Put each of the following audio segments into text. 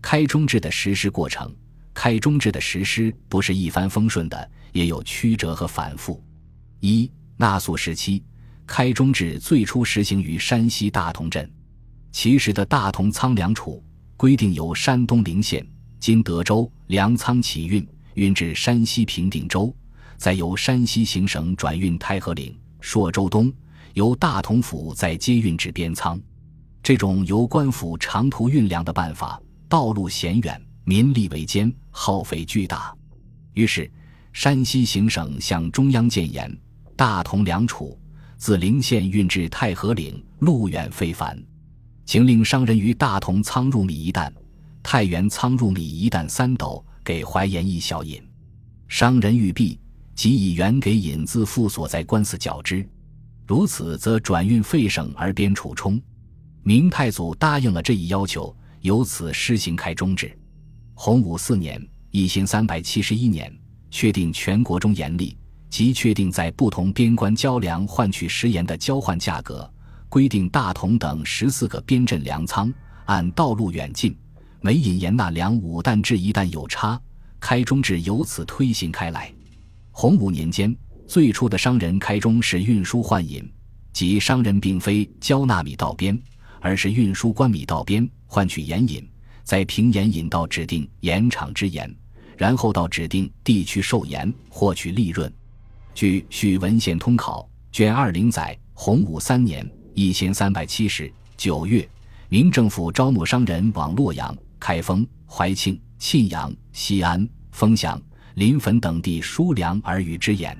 开中制的实施过程，开中制的实施不是一帆风顺的，也有曲折和反复。一纳粟时期，开中制最初实行于山西大同镇，其时的大同仓粮储规定由山东临县（今德州）粮仓起运，运至山西平定州，再由山西行省转运太和岭、朔州东，由大同府再接运至边仓。这种由官府长途运粮的办法，道路险远，民力维艰，耗费巨大。于是，山西行省向中央谏言：大同粮储自陵县运至太和岭，路远非凡，请令商人于大同仓入米一担，太原仓入米一担三斗，给怀盐一小引。商人欲避，即以原给引自付所在官司缴之。如此，则转运费省而边储充。明太祖答应了这一要求，由此施行开中制。洪武四年（一千三百七十一年），确定全国中盐利，即确定在不同边关交粮换取食盐的交换价格，规定大同等十四个边镇粮仓按道路远近，每引盐纳粮五担至一担有差。开中制由此推行开来。洪武年间，最初的商人开中是运输换引，即商人并非交纳米到边。而是运输官米到边换取盐引，再凭盐引到指定盐场之盐，然后到指定地区售盐获取利润。据《续文献通考》卷二零载，洪武三年（一千三百七十九月），明政府招募商人往洛阳、开封、怀庆、沁阳、西安、丰祥、临汾等地输粮而与之盐，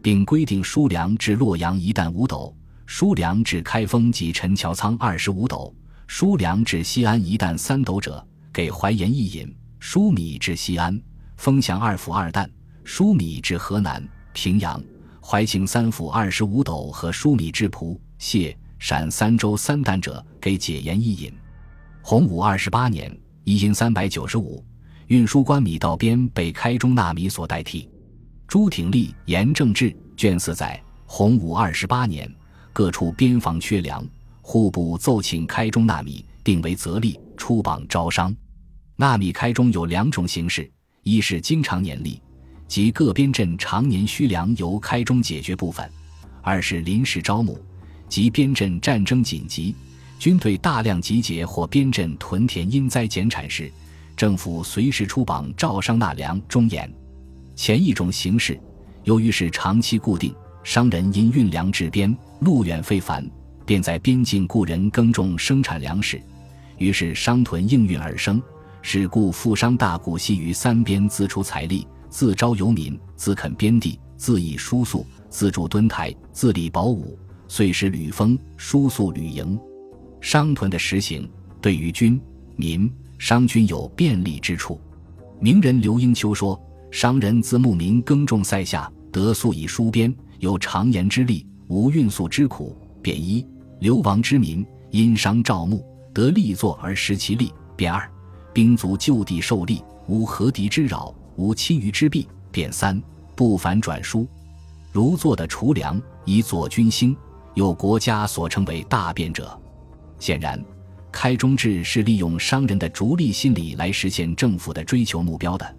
并规定输粮至洛阳一担五斗。输粮至开封及陈桥仓二十五斗，输粮至西安一担三斗者，给淮盐一引；输米至西安、丰祥二府二担，输米至河南、平阳、怀庆三府二十五斗和输米至蒲、谢、陕三州三担者，给解盐一引。洪武二十八年（一千三百九十五），运输官米道边被开中纳米所代替。朱挺立《盐政志》卷四载，洪武二十八年。各处边防缺粮，户部奏请开中纳米，定为则例，出榜招商。纳米开中有两种形式：一是经常年例，即各边镇常年需粮由开中解决部分；二是临时招募，即边镇战争紧急，军队大量集结或边镇屯田因灾减产时，政府随时出榜招商纳粮中盐。前一种形式，由于是长期固定。商人因运粮至边，路远费繁，便在边境雇人耕种生产粮食，于是商屯应运而生。是故富商大贾系于三边自出财力，自招游民，自垦边地，自以输粟，自筑墩台，自立宝武，遂使吕丰，输粟吕营。商屯的实行，对于军民商均有便利之处。名人刘英秋说：“商人自牧民耕种塞下，得粟以输边。”有长言之利，无运粟之苦。便一流亡之民因商召募，得利作而食其利。便二兵卒就地受利，无何敌之扰，无侵余之弊。便三不反转输，如做的储粮以佐军兴，有国家所称为大变者。显然，开中制是利用商人的逐利心理来实现政府的追求目标的。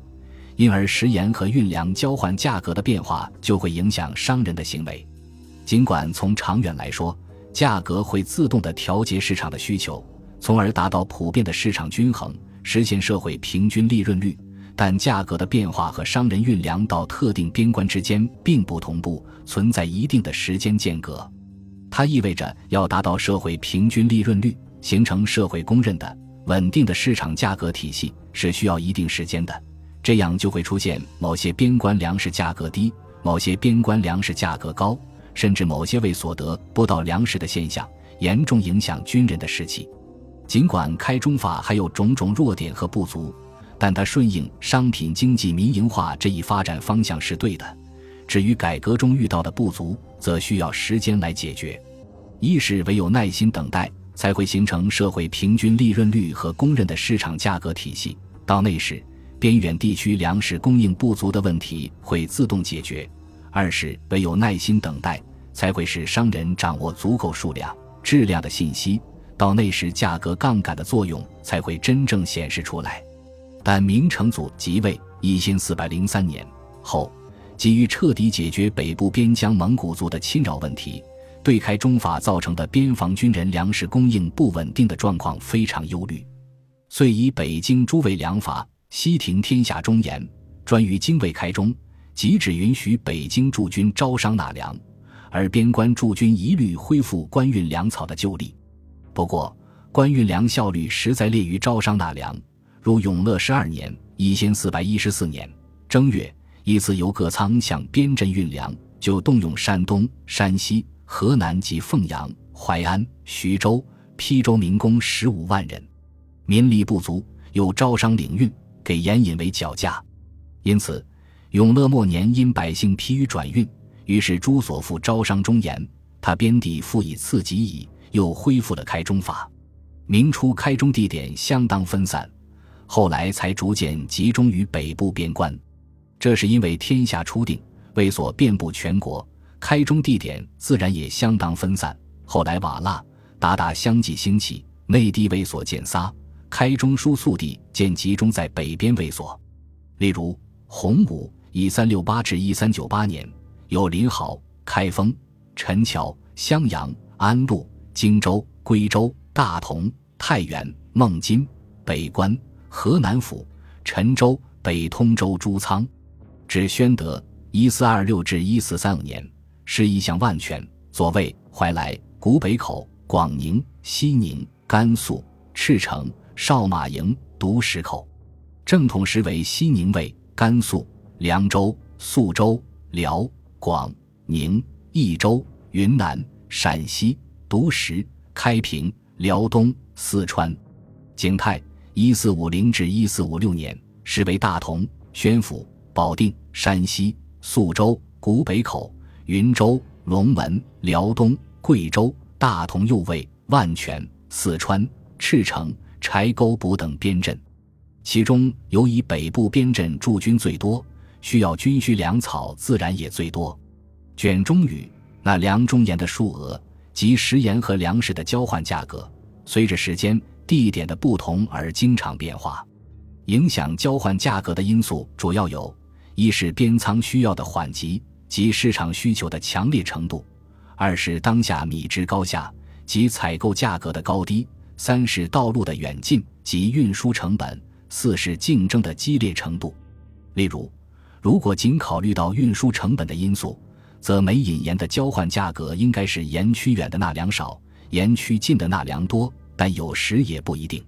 因而，食盐和运粮交换价格的变化就会影响商人的行为。尽管从长远来说，价格会自动地调节市场的需求，从而达到普遍的市场均衡，实现社会平均利润率，但价格的变化和商人运粮到特定边关之间并不同步，存在一定的时间间隔。它意味着，要达到社会平均利润率，形成社会公认的稳定的市场价格体系，是需要一定时间的。这样就会出现某些边关粮食价格低，某些边关粮食价格高，甚至某些未所得不到粮食的现象，严重影响军人的士气。尽管开中法还有种种弱点和不足，但它顺应商品经济民营化这一发展方向是对的。至于改革中遇到的不足，则需要时间来解决。一是唯有耐心等待，才会形成社会平均利润率和公认的市场价格体系。到那时，边远地区粮食供应不足的问题会自动解决。二是唯有耐心等待，才会使商人掌握足够数量、质量的信息，到那时价格杠杆的作用才会真正显示出来。但明成祖即位一千四百零三年后，急于彻底解决北部边疆蒙古族的侵扰问题，对开中法造成的边防军人粮食供应不稳定的状况非常忧虑，遂以北京诸卫粮法西庭天下忠言，专于精卫开中，即只允许北京驻军招商纳粮，而边关驻军一律恢复官运粮草的旧例。不过，官运粮效率实在劣于招商纳粮。如永乐十二年（一千四百一十四年）正月，一次由各仓向边镇运粮，就动用山东、山西、河南及凤阳、淮安、徐州、邳州民工十五万人，民力不足，又招商领运，给盐引为缴价。因此，永乐末年因百姓疲于转运，于是朱所复招商中盐，他边地复以次级矣，又恢复了开中法。明初开中地点相当分散。后来才逐渐集中于北部边关，这是因为天下初定，卫所遍布全国，开中地点自然也相当分散。后来瓦剌、鞑靼相继兴起，内地卫所渐撒，开中输粟地渐集中在北边卫所。例如洪武（一三六八至一三九八年）有临濠、开封、陈桥、襄阳、安陆、荆州、归州、大同、太原、孟津、北关。河南府、陈州、北通州诸仓，至宣德（一四二六至一四三五年），是一向万全。左卫怀来、古北口、广宁、西宁、甘肃、赤城、少马营、独石口。正统时为西宁卫、甘肃、凉州、肃州、辽、广宁、益州、云南、陕西、独石、开平、辽东、四川、景泰。一四五零至一四五六年，时为大同、宣府、保定、山西、肃州、古北口、云州、龙门、辽东、贵州、大同右卫、万全、四川、赤城、柴沟堡等边镇。其中，尤以北部边镇驻军最多，需要军需粮草自然也最多。卷中语那粮中盐的数额及食盐和粮食的交换价格，随着时间。地点的不同而经常变化，影响交换价格的因素主要有：一是边仓需要的缓急及市场需求的强烈程度；二是当下米之高下及采购价格的高低；三是道路的远近及运输成本；四是竞争的激烈程度。例如，如果仅考虑到运输成本的因素，则每引盐的交换价格应该是盐区远的纳粮少，盐区近的纳粮多。但有时也不一定。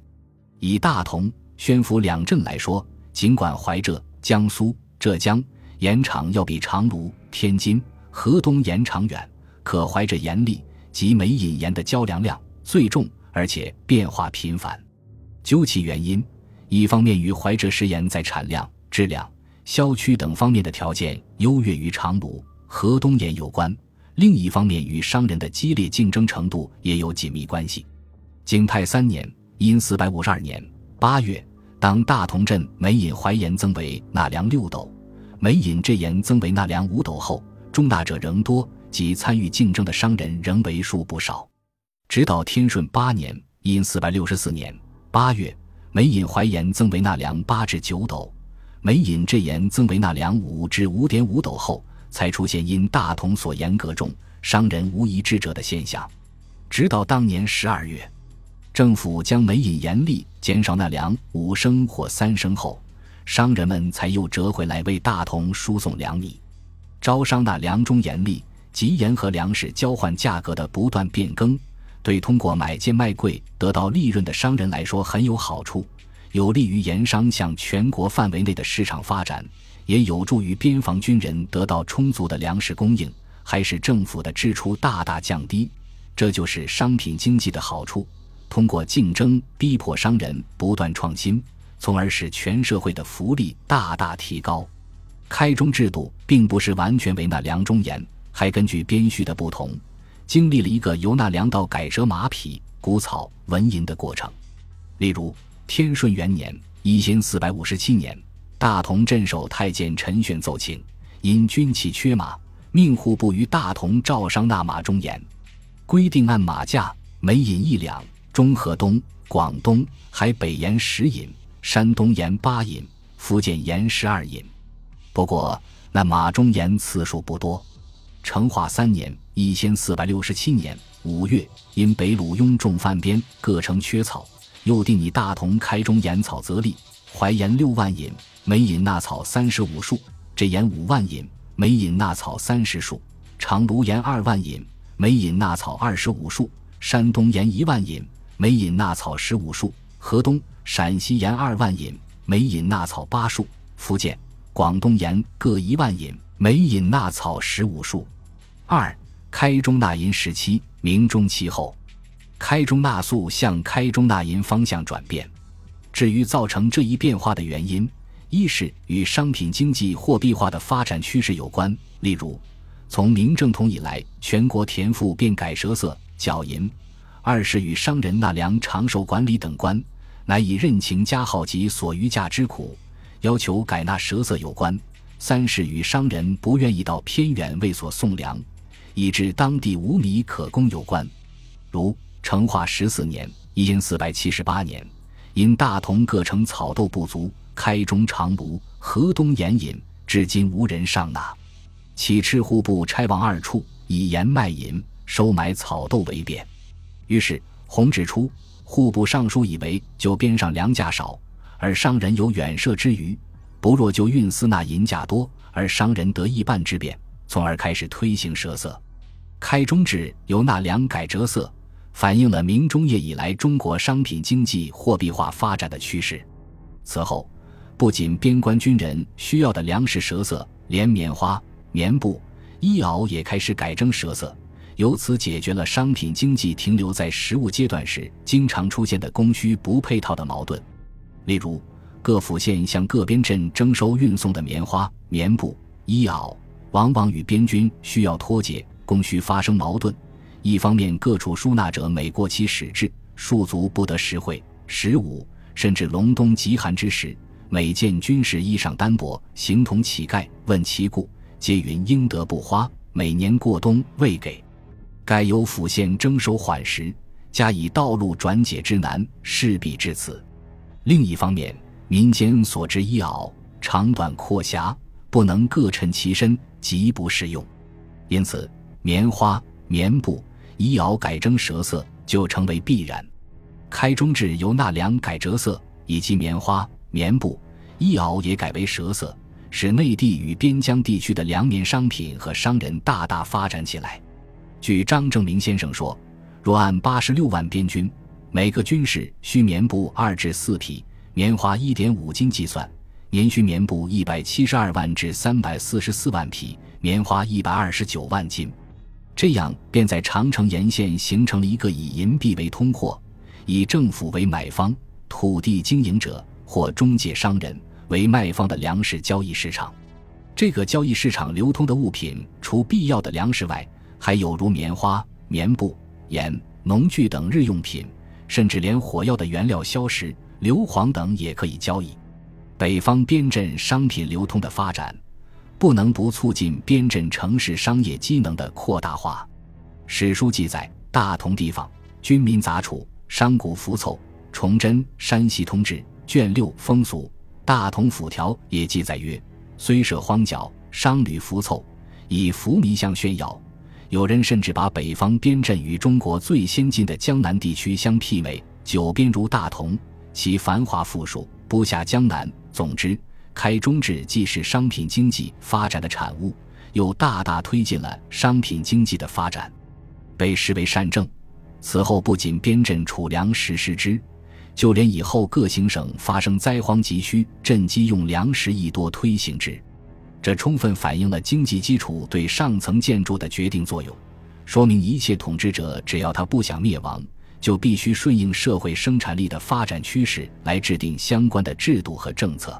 以大同、宣府两镇来说，尽管怀浙、江苏、浙江盐场要比长芦、天津、河东盐场远，可怀着盐粒及每引盐的交粮量最重，而且变化频繁。究其原因，一方面与怀浙食盐在产量、质量、销区等方面的条件优越于长芦、河东盐有关；另一方面与商人的激烈竞争程度也有紧密关系。景泰三年（因四百五十二年）八月，当大同镇每引淮盐增为纳粮六斗，每引这盐增为纳粮五斗后，中纳者仍多，即参与竞争的商人仍为数不少。直到天顺八年（因四百六十四年）八月，每引淮盐增为纳粮八至九斗，每引这盐增为纳粮五至五点五斗后，才出现因大同所严格重，商人无一致者的现象。直到当年十二月。政府将每引盐粒减少纳粮五升或三升后，商人们才又折回来为大同输送粮米。招商纳粮中盐粒及盐和粮食交换价格的不断变更，对通过买贱卖贵得到利润的商人来说很有好处，有利于盐商向全国范围内的市场发展，也有助于边防军人得到充足的粮食供应，还使政府的支出大大降低。这就是商品经济的好处。通过竞争逼迫商人不断创新，从而使全社会的福利大大提高。开中制度并不是完全为纳粮中盐，还根据边序的不同，经历了一个由纳粮到改折马匹、谷草、纹银的过程。例如，天顺元年（一千四百五十七年），大同镇守太监陈玄奏请，因军器缺马，命户部于大同赵商纳马中盐，规定按马价每引一两。中河东、广东海北盐十引，山东盐八引，福建盐十二引。不过那马中盐次数不多。成化三年（一千四百六十七年）五月，因北鲁雍众犯边，各城缺草，又定以大同、开中盐草则例，淮盐六万引，每引纳草三十五束；这盐五万引，每引纳草三十束；长芦盐二万引，每引纳草二十五束；山东盐一万引，每引纳草十五束；河东、陕西盐二万引，每引纳草八束；福建、广东盐各一万引，每引纳草十五束。二、开中纳银时期，明中期后，开中纳粟向开中纳银方向转变。至于造成这一变化的原因，一是与商品经济货币化的发展趋势有关，例如，从明正统以来，全国田赋便改赊色缴银；二是与商人纳粮长寿管理等官，乃以任情加号及所余价之苦，要求改纳赊色有关；三是与商人不愿意到偏远为所送粮。以致当地无米可供有关，如成化十四年（一千四百七十八年），因大同各城草豆不足，开中长芦、河东盐引，至今无人上纳。起赤户部差往二处，以盐卖引，收买草豆为便。于是弘指出，户部尚书以为就边上粮价少，而商人有远涉之余，不若就运司纳银价多，而商人得一半之便，从而开始推行赊色。开中制由纳粮改折色，反映了明中叶以来中国商品经济货币化发展的趋势。此后，不仅边关军人需要的粮食赊色，连棉花、棉布、衣袄也开始改征赊色，由此解决了商品经济停留在实物阶段时经常出现的供需不配套的矛盾。例如，各府县向各边镇征收运送的棉花、棉布、衣袄，往往与边军需要脱节。供需发生矛盾，一方面各处输纳者每过期始至，戍卒不得实惠、十五，甚至隆冬极寒之时，每见军士衣裳单薄，形同乞丐，问其故，皆云应得不花，每年过冬未给。该由府县征收缓时，加以道路转解之难，势必至此。另一方面，民间所织衣袄长短阔狭不能各称其身，极不适用，因此。棉花、棉布、衣袄改征赊色就成为必然。开中制由纳粮改折色，以及棉花、棉布、衣袄也改为赊色，使内地与边疆地区的粮棉商品和商人大大发展起来。据张正明先生说，若按八十六万边军，每个军士需棉布二至四匹，棉花一点五斤计算，年需棉布一百七十二万至三百四十四万匹，棉花一百二十九万斤。这样便在长城沿线形成了一个以银币为通货、以政府为买方、土地经营者或中介商人为卖方的粮食交易市场。这个交易市场流通的物品，除必要的粮食外，还有如棉花、棉布、盐、农具等日用品，甚至连火药的原料硝石、硫磺等也可以交易。北方边镇商品流通的发展。不能不促进边镇城市商业机能的扩大化。史书记载，大同地方军民杂处，商贾浮凑。崇祯《山西通志》卷六风俗，大同府条也记载曰：虽设荒角，商旅浮凑，以浮民相炫耀。有人甚至把北方边镇与中国最先进的江南地区相媲美，九边如大同，其繁华富庶不下江南。总之。开中制既是商品经济发展的产物，又大大推进了商品经济的发展，被视为善政。此后不仅边镇储粮实施之，就连以后各行省发生灾荒急需，赈饥用粮食亦多推行之。这充分反映了经济基础对上层建筑的决定作用，说明一切统治者只要他不想灭亡，就必须顺应社会生产力的发展趋势来制定相关的制度和政策。